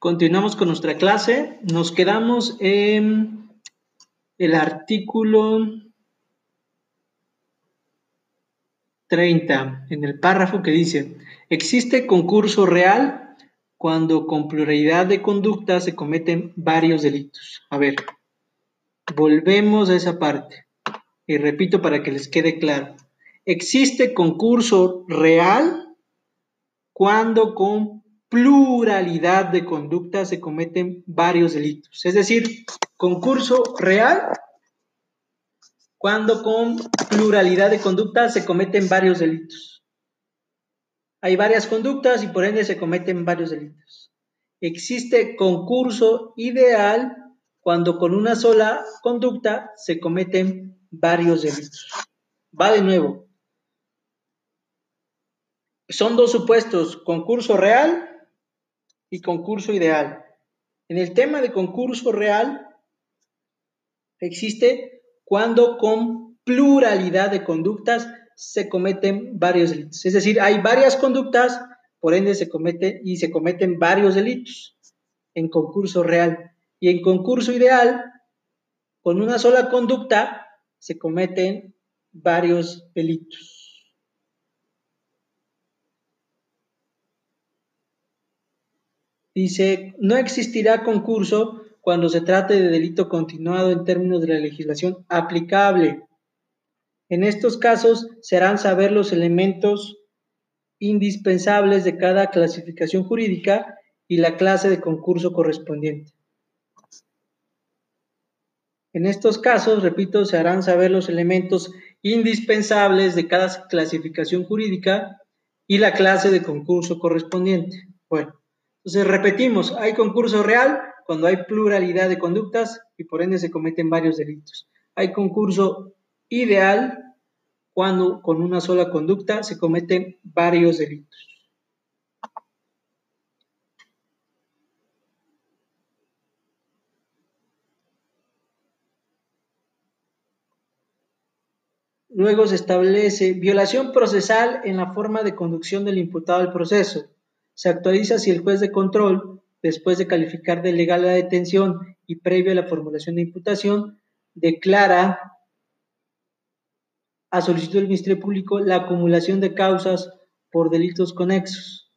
Continuamos con nuestra clase. Nos quedamos en el artículo 30, en el párrafo que dice, existe concurso real cuando con pluralidad de conductas se cometen varios delitos. A ver, volvemos a esa parte y repito para que les quede claro. Existe concurso real cuando con pluralidad de conductas se cometen varios delitos. Es decir, concurso real cuando con pluralidad de conductas se cometen varios delitos. Hay varias conductas y por ende se cometen varios delitos. Existe concurso ideal cuando con una sola conducta se cometen varios delitos. Va de nuevo. Son dos supuestos, concurso real y concurso ideal. En el tema de concurso real existe cuando con pluralidad de conductas se cometen varios delitos. Es decir, hay varias conductas, por ende se comete y se cometen varios delitos en concurso real. Y en concurso ideal, con una sola conducta se cometen varios delitos. Dice, no existirá concurso cuando se trate de delito continuado en términos de la legislación aplicable. En estos casos serán saber los elementos indispensables de cada clasificación jurídica y la clase de concurso correspondiente. En estos casos, repito, se harán saber los elementos indispensables de cada clasificación jurídica y la clase de concurso correspondiente. Bueno, entonces, repetimos, hay concurso real cuando hay pluralidad de conductas y por ende se cometen varios delitos. Hay concurso ideal cuando con una sola conducta se cometen varios delitos. Luego se establece violación procesal en la forma de conducción del imputado al proceso se actualiza si el juez de control, después de calificar de legal la detención y previo a la formulación de imputación, declara a solicitud del Ministerio Público la acumulación de causas por delitos conexos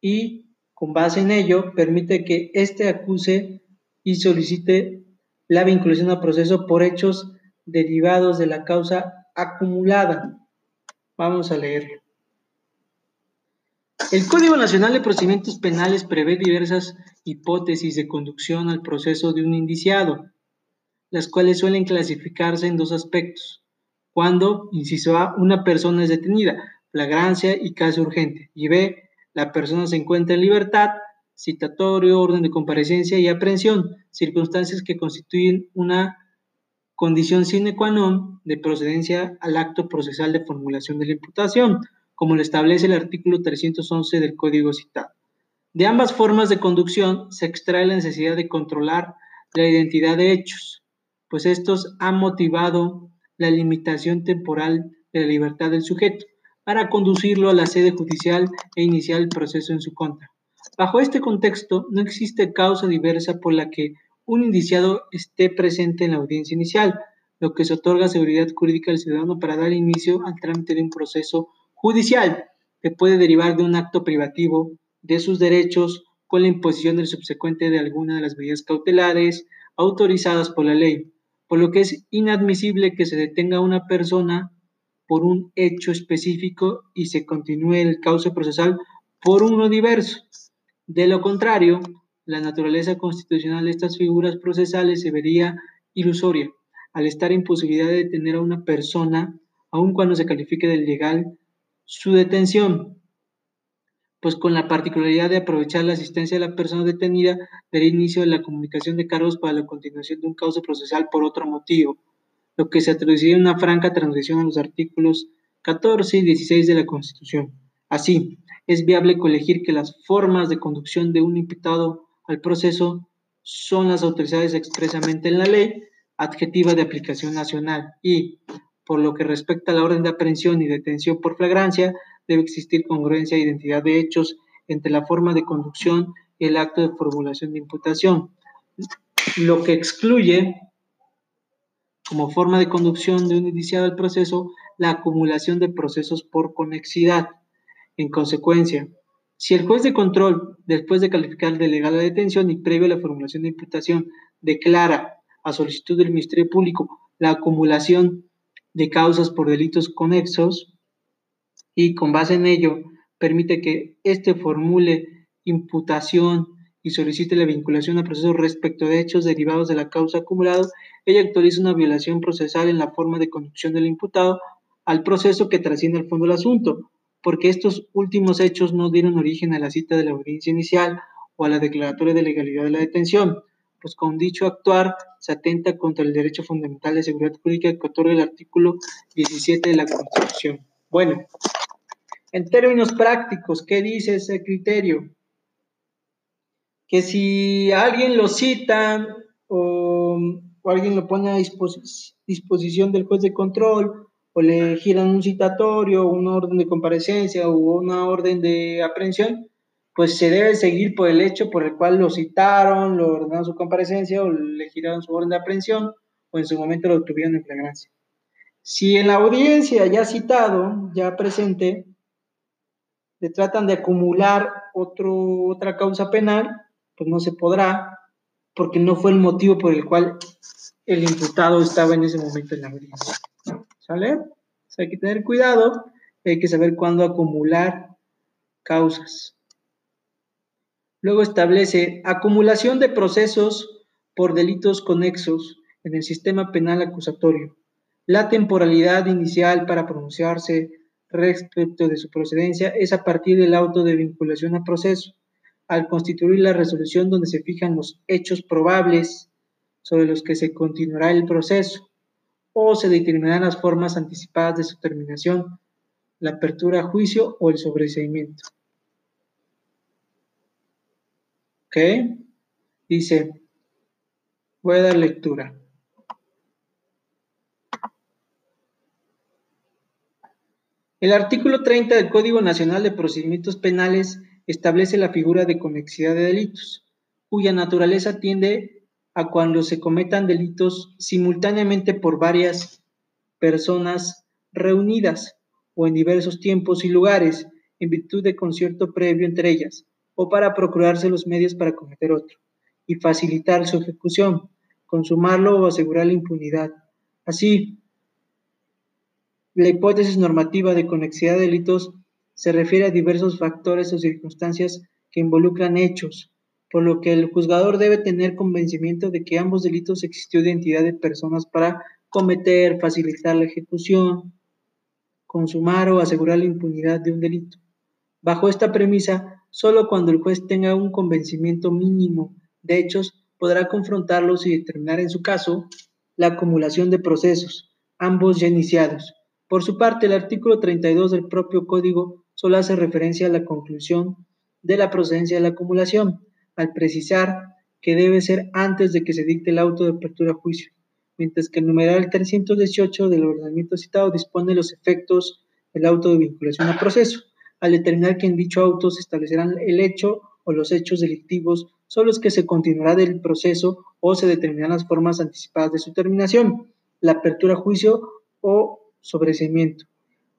y, con base en ello, permite que éste acuse y solicite la vinculación al proceso por hechos derivados de la causa acumulada. Vamos a leerlo. El Código Nacional de Procedimientos Penales prevé diversas hipótesis de conducción al proceso de un indiciado, las cuales suelen clasificarse en dos aspectos. Cuando, inciso A, una persona es detenida, flagrancia y caso urgente, y B, la persona se encuentra en libertad, citatorio, orden de comparecencia y aprehensión, circunstancias que constituyen una condición sine qua non de procedencia al acto procesal de formulación de la imputación como lo establece el artículo 311 del Código citado. De ambas formas de conducción se extrae la necesidad de controlar la identidad de hechos, pues estos han motivado la limitación temporal de la libertad del sujeto para conducirlo a la sede judicial e iniciar el proceso en su contra. Bajo este contexto, no existe causa diversa por la que un indiciado esté presente en la audiencia inicial, lo que se otorga seguridad jurídica al ciudadano para dar inicio al trámite de un proceso judicial, que puede derivar de un acto privativo de sus derechos con la imposición del subsecuente de alguna de las medidas cautelares autorizadas por la ley, por lo que es inadmisible que se detenga a una persona por un hecho específico y se continúe el cauce procesal por uno diverso. De lo contrario, la naturaleza constitucional de estas figuras procesales se vería ilusoria al estar en posibilidad de detener a una persona, aun cuando se califique de legal su detención, pues con la particularidad de aprovechar la asistencia de la persona detenida del inicio de la comunicación de cargos para la continuación de un causa procesal por otro motivo, lo que se traduciría en una franca transgresión a los artículos 14 y 16 de la Constitución. Así, es viable colegir que las formas de conducción de un imputado al proceso son las autorizadas expresamente en la ley, adjetiva de aplicación nacional y, por lo que respecta a la orden de aprehensión y detención por flagrancia, debe existir congruencia e identidad de hechos entre la forma de conducción el acto de formulación de imputación, lo que excluye como forma de conducción de un iniciado al proceso la acumulación de procesos por conexidad. En consecuencia, si el juez de control, después de calificar de legal la detención y previo a la formulación de imputación, declara a solicitud del Ministerio Público la acumulación de causas por delitos conexos y con base en ello permite que éste formule imputación y solicite la vinculación a proceso respecto de hechos derivados de la causa acumulada, ella actualiza una violación procesal en la forma de conducción del imputado al proceso que trasciende al fondo del asunto, porque estos últimos hechos no dieron origen a la cita de la audiencia inicial o a la declaratoria de legalidad de la detención, pues con dicho actuar se atenta contra el derecho fundamental de seguridad jurídica que otorga el artículo 17 de la Constitución. Bueno, en términos prácticos, ¿qué dice ese criterio? Que si alguien lo cita o, alguien lo pone a disposición del juez de control o le giran un citatorio, una orden de comparecencia o una orden de aprehensión, pues se debe seguir por el hecho por el cual lo citaron, lo ordenaron su comparecencia o le giraron su orden de aprehensión o en su momento lo tuvieron en flagrancia. Si en la audiencia ya citado, ya presente, le tratan de acumular otro, otra causa penal, pues no se podrá, porque no fue el motivo por el cual el imputado estaba en ese momento en la audiencia. ¿Sale? hay que tener cuidado, hay que saber cuándo acumular causas. Luego establece acumulación de procesos por delitos conexos en el sistema penal acusatorio. La temporalidad inicial para pronunciarse respecto de su procedencia es a partir del auto de vinculación a proceso, al constituir la resolución donde se fijan los hechos probables sobre los que se continuará el proceso o se determinarán las formas anticipadas de su terminación, la apertura a juicio o el sobreseimiento. ¿Ok? Dice, voy a dar lectura. El artículo 30 del Código Nacional de Procedimientos Penales establece la figura de conexidad de delitos, cuya naturaleza tiende a cuando se cometan delitos simultáneamente por varias personas reunidas o en diversos tiempos y lugares en virtud de concierto previo entre ellas, o para procurarse los medios para cometer otro, y facilitar su ejecución, consumarlo o asegurar la impunidad. Así, la hipótesis normativa de conexidad de delitos se refiere a diversos factores o circunstancias que involucran hechos, por lo que el juzgador debe tener convencimiento de que ambos delitos existió identidad de personas para cometer, facilitar la ejecución, consumar o asegurar la impunidad de un delito. Bajo esta premisa, Solo cuando el juez tenga un convencimiento mínimo de hechos podrá confrontarlos y determinar en su caso la acumulación de procesos, ambos ya iniciados. Por su parte, el artículo 32 del propio código solo hace referencia a la conclusión de la procedencia de la acumulación, al precisar que debe ser antes de que se dicte el auto de apertura a juicio, mientras que el numeral 318 del ordenamiento citado dispone los efectos del auto de vinculación a proceso al determinar que en dicho auto se establecerán el hecho o los hechos delictivos son los que se continuará del proceso o se determinarán las formas anticipadas de su terminación, la apertura a juicio o sobreseimiento.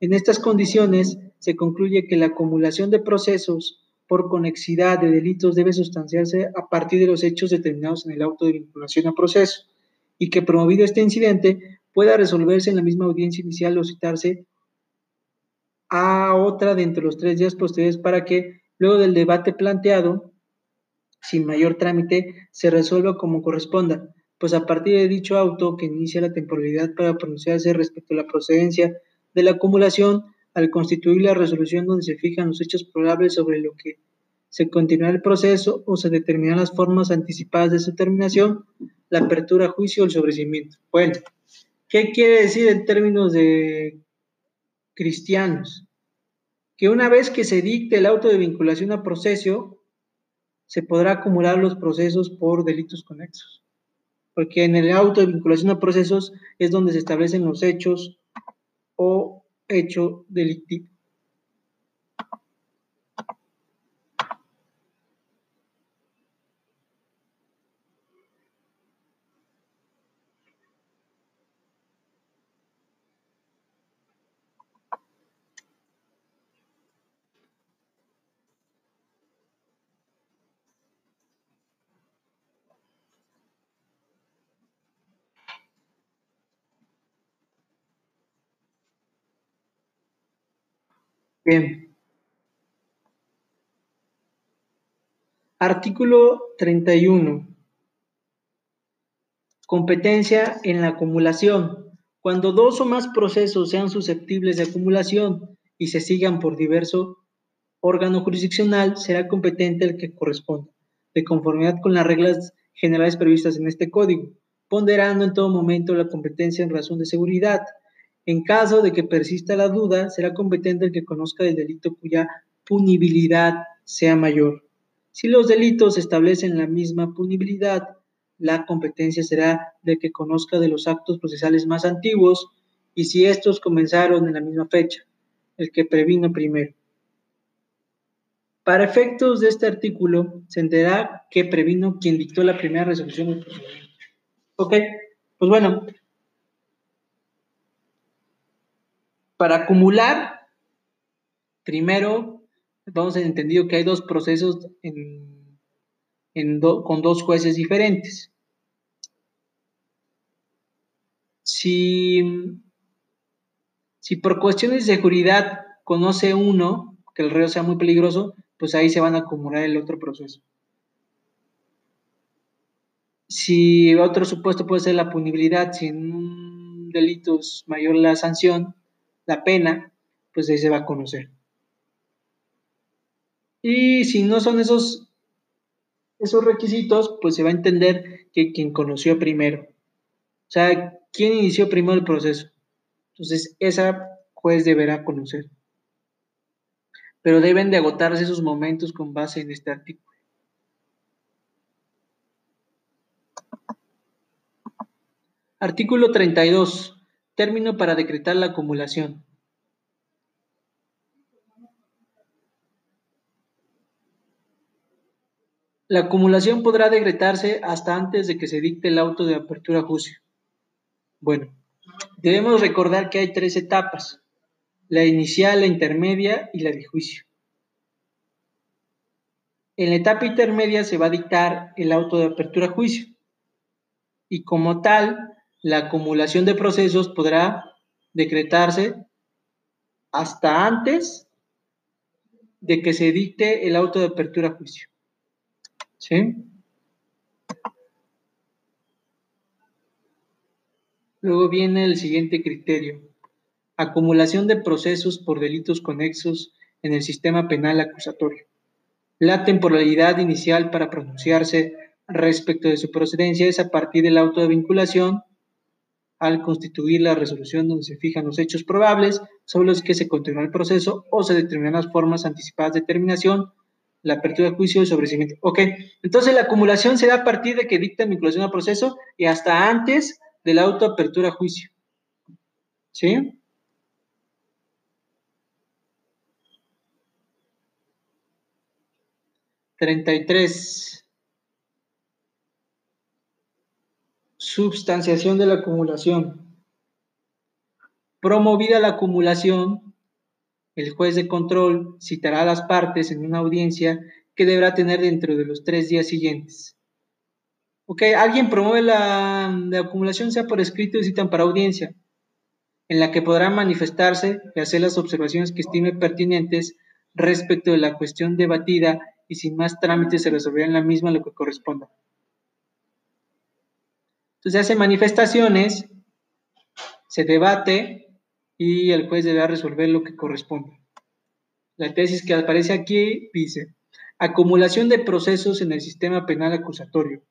En estas condiciones se concluye que la acumulación de procesos por conexidad de delitos debe sustanciarse a partir de los hechos determinados en el auto de vinculación a proceso y que promovido este incidente pueda resolverse en la misma audiencia inicial o citarse a otra dentro de los tres días posteriores para que luego del debate planteado, sin mayor trámite, se resuelva como corresponda, pues a partir de dicho auto que inicia la temporalidad para pronunciarse respecto a la procedencia de la acumulación, al constituir la resolución donde se fijan los hechos probables sobre lo que se continuará el proceso o se determinan las formas anticipadas de su terminación, la apertura juicio o el sobrecimiento. Bueno, ¿qué quiere decir en términos de cristianos, que una vez que se dicte el auto de vinculación a proceso, se podrá acumular los procesos por delitos conexos. Porque en el auto de vinculación a procesos es donde se establecen los hechos o hecho delictivo. Bien. Artículo 31. Competencia en la acumulación. Cuando dos o más procesos sean susceptibles de acumulación y se sigan por diverso órgano jurisdiccional, será competente el que corresponda, de conformidad con las reglas generales previstas en este código, ponderando en todo momento la competencia en razón de seguridad. En caso de que persista la duda, será competente el que conozca el delito cuya punibilidad sea mayor. Si los delitos establecen la misma punibilidad, la competencia será del que conozca de los actos procesales más antiguos y si estos comenzaron en la misma fecha, el que previno primero. Para efectos de este artículo, se entenderá que previno quien dictó la primera resolución del procedimiento. Ok, pues bueno, para acumular, primero, vamos entendido que hay dos procesos con dos jueces diferentes. Si, si por cuestiones de seguridad conoce uno que el reo sea muy peligroso, pues ahí se van a acumular el otro proceso. Si otro supuesto puede ser la punibilidad, si en un delito mayor la sanción, la pena, pues ahí se va a conocer. Y si no son esos, esos requisitos, pues se va a entender que quien conoció primero. O sea, ¿quién inició primero el proceso? Entonces, esa juez deberá conocer pero deben de agotarse esos momentos con base en este artículo. Artículo 32. Término para decretar la acumulación. La acumulación podrá decretarse hasta antes de que se dicte el auto de apertura a juicio. Bueno, debemos recordar que hay tres etapas la inicial, la intermedia y la de juicio. En la etapa intermedia se va a dictar el auto de apertura a juicio y como tal, la acumulación de procesos podrá decretarse hasta antes de que se dicte el auto de apertura a juicio. ¿Sí? Luego viene el siguiente criterio acumulación de procesos por delitos conexos en el sistema penal acusatorio. La temporalidad inicial para pronunciarse respecto de su procedencia es a partir del auto de vinculación al constituir la resolución donde se fijan los hechos probables sobre los que se continúa el proceso o se determinan las formas anticipadas de terminación, la apertura de juicio y sobrecimiento. Ok, entonces la acumulación será a partir de que dicta vinculación al proceso y hasta antes de la autoapertura a juicio. ¿Sí? 33. Substanciación de la acumulación. Promovida la acumulación, el juez de control citará a las partes en una audiencia que deberá tener dentro de los tres días siguientes. Ok, alguien promueve la, acumulación, sea por escrito y citan para audiencia, en la que podrá manifestarse y hacer las observaciones que estime pertinentes respecto de la cuestión debatida y sin más trámites se resolverá en la misma lo que corresponda. Entonces hace manifestaciones, se debate y el juez deberá resolver lo que corresponda. La tesis que aparece aquí dice, acumulación de procesos en el sistema penal acusatorio.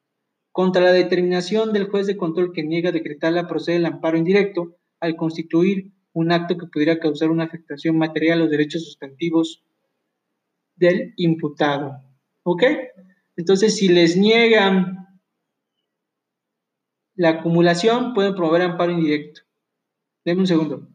Contra la determinación del juez de control que niega decretar la procede el amparo indirecto al constituir un acto que pudiera causar una afectación material a los derechos sustantivos del imputado. ¿Ok? Entonces, si les niegan la acumulación, pueden promover amparo indirecto. Denme un segundo.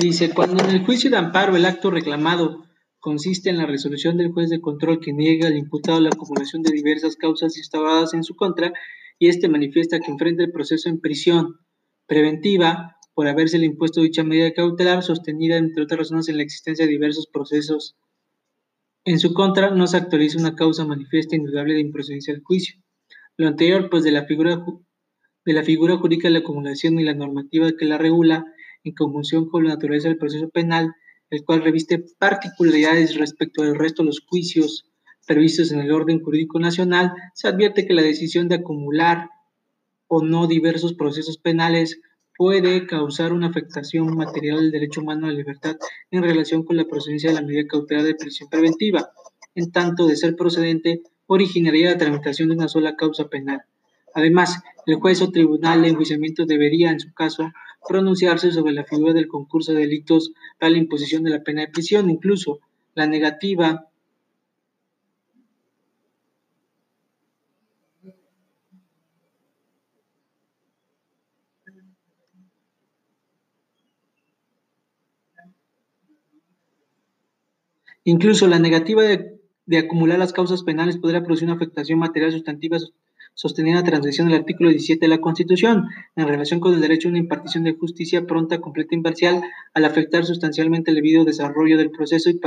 Dice, cuando en el juicio de amparo el acto reclamado consiste en la resolución del juez de control que niega al imputado la acumulación de diversas causas instauradas en su contra y éste manifiesta que enfrenta el proceso en prisión preventiva por haberse impuesto dicha medida cautelar sostenida entre otras razones en la existencia de diversos procesos en su contra no se actualiza una causa manifiesta indudable de improcedencia del juicio. Lo anterior, pues de la figura de la figura jurídica de la acumulación y la normativa que la regula, en conjunción con la naturaleza del proceso penal, el cual reviste particularidades respecto del resto de los juicios previstos en el orden jurídico nacional, se advierte que la decisión de acumular o no diversos procesos penales puede causar una afectación material del derecho humano a la libertad en relación con la procedencia de la medida cautelar de prisión preventiva, en tanto de ser procedente, originaría la tramitación de una sola causa penal. Además, el juez o tribunal de enjuiciamiento debería, en su caso, pronunciarse sobre la figura del concurso de delitos para la imposición de la pena de prisión. Incluso la negativa Incluso la negativa de, de, acumular las causas penales podría producir una afectación material sustantiva sostenida la transgresión del artículo 17 de la Constitución. En relación con el derecho a una impartición de justicia pronta, completa e imparcial, al afectar sustancialmente el debido desarrollo del proceso y,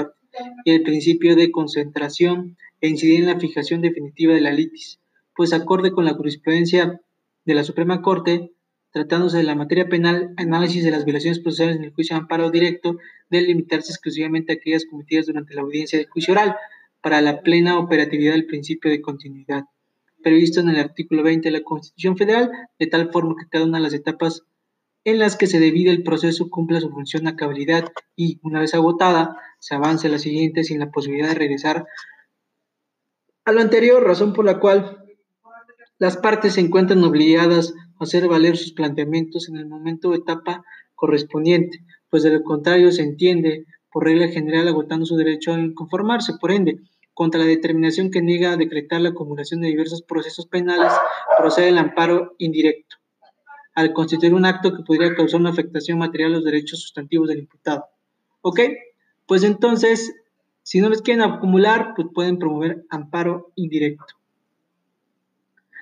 y el principio de concentración e incidir en la fijación definitiva de la litis, pues acorde con la jurisprudencia de la Suprema Corte, tratándose de la materia penal, análisis de las violaciones procesales en el juicio de amparo directo debe limitarse exclusivamente a aquellas cometidas durante la audiencia de juicio oral, para la plena operatividad del principio de continuidad previsto en el artículo 20 de la Constitución Federal, de tal forma que cada una de las etapas en las que se divide el proceso cumpla su función a cabalidad y, una vez agotada, se avance a la siguiente sin la posibilidad de regresar a lo anterior, razón por la cual las partes se encuentran obligadas a hacer valer sus planteamientos en el momento o etapa correspondiente, pues de lo contrario se entiende por regla general agotando su derecho a conformarse. Por ende, contra la determinación que niega a decretar la acumulación de diversos procesos penales, procede el amparo indirecto, al constituir un acto que podría causar una afectación material a los derechos sustantivos del imputado. ¿Ok? Pues entonces, si no les quieren acumular, pues pueden promover amparo indirecto.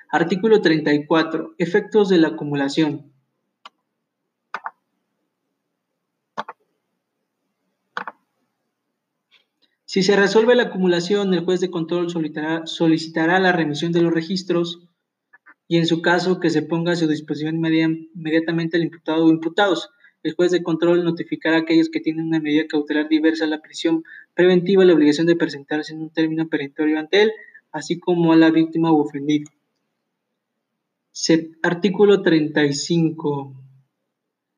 Artículo 34. Efectos de la acumulación. Si se resuelve la acumulación, el juez de control solicitará, la remisión de los registros y en su caso que se ponga a su disposición inmediatamente al imputado o imputados. El juez de control notificará a aquellos que tienen una medida cautelar diversa a la prisión preventiva la obligación de presentarse en un término perentorio ante él, así como a la víctima u ofendido. artículo 35.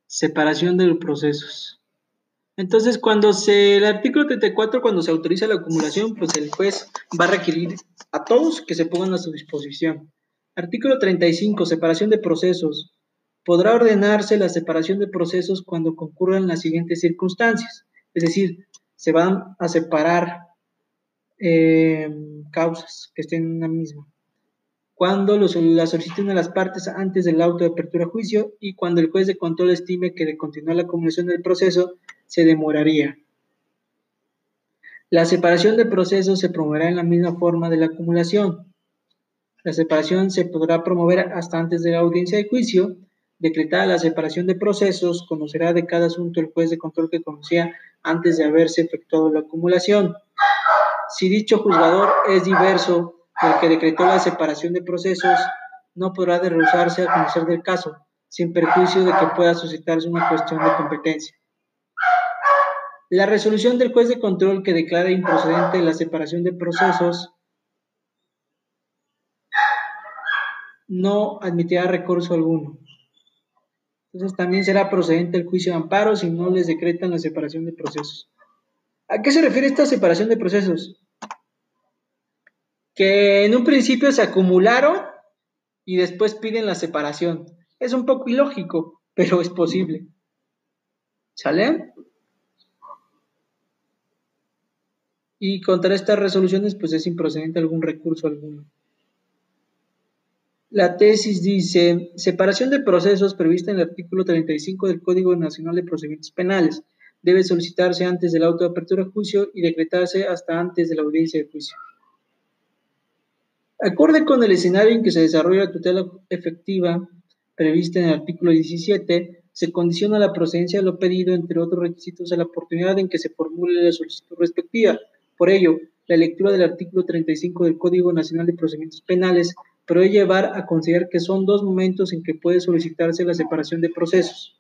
Separación de los procesos. Entonces, cuando se, el artículo 34, cuando se autoriza la acumulación, pues el juez va a requerir a todos que se pongan a su disposición. Artículo 35, separación de procesos. Podrá ordenarse la separación de procesos cuando concurran las siguientes circunstancias. Es decir, se van a separar eh, causas que estén en una misma. Cuando los, la soliciten a las partes antes del auto de apertura a juicio y cuando el juez de control estime que de continuar la acumulación del proceso se demoraría. La separación de procesos se promoverá en la misma forma de la acumulación. La separación se podrá promover hasta antes de la audiencia de juicio. Decretada la separación de procesos, conocerá de cada asunto el juez de control que conocía antes de haberse efectuado la acumulación. Si dicho juzgador es diverso del que decretó la separación de procesos, no podrá derruzarse a conocer del caso, sin perjuicio de que pueda suscitarse una cuestión de competencia. La resolución del juez de control que declara improcedente la separación de procesos no admitirá recurso alguno. Entonces también será procedente el juicio de amparo si no les decretan la separación de procesos. ¿A qué se refiere esta separación de procesos? Que en un principio se acumularon y después piden la separación. Es un poco ilógico, pero es posible. ¿Sale? Y contra estas resoluciones pues es improcedente algún recurso alguno. La tesis dice, separación de procesos prevista en el artículo 35 del Código Nacional de Procedimientos Penales. Debe solicitarse antes del auto de apertura de juicio y decretarse hasta antes de la audiencia de juicio. Acorde con el escenario en que se desarrolla la tutela efectiva prevista en el artículo 17, se condiciona la procedencia de lo pedido, entre otros requisitos, a la oportunidad en que se formule la solicitud respectiva. Por ello, la lectura del artículo 35 del Código Nacional de Procedimientos Penales puede llevar a considerar que son dos momentos en que puede solicitarse la separación de procesos.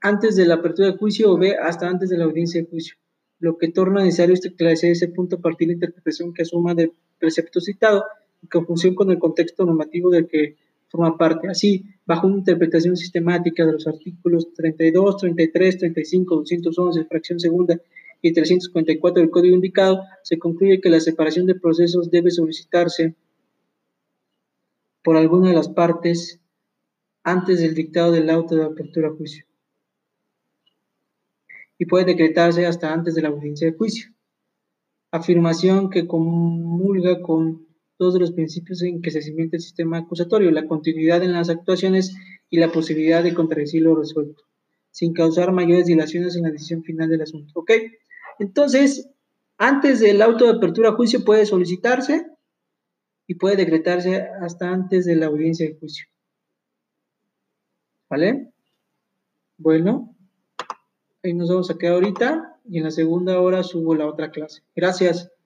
Antes de la apertura de juicio o B, hasta antes de la audiencia de juicio, lo que torna necesario establecer ese punto a partir de la interpretación que asuma del precepto citado en conjunción con el contexto normativo del que forma parte. Así, bajo una interpretación sistemática de los artículos 32, 33, 35, 211, fracción segunda y 354 del código indicado, se concluye que la separación de procesos debe solicitarse por alguna de las partes antes del dictado del auto de apertura a juicio y puede decretarse hasta antes de la audiencia de juicio. Afirmación que comulga con dos de los principios en que se cimienta el sistema acusatorio, la continuidad en las actuaciones y la posibilidad de contradecir lo resuelto, sin causar mayores dilaciones en la decisión final del asunto. ¿Ok? Entonces, antes del auto de apertura a juicio puede solicitarse y puede decretarse hasta antes de la audiencia de juicio. ¿Vale? Bueno, ahí nos vamos a quedar ahorita y en la segunda hora subo la otra clase. Gracias.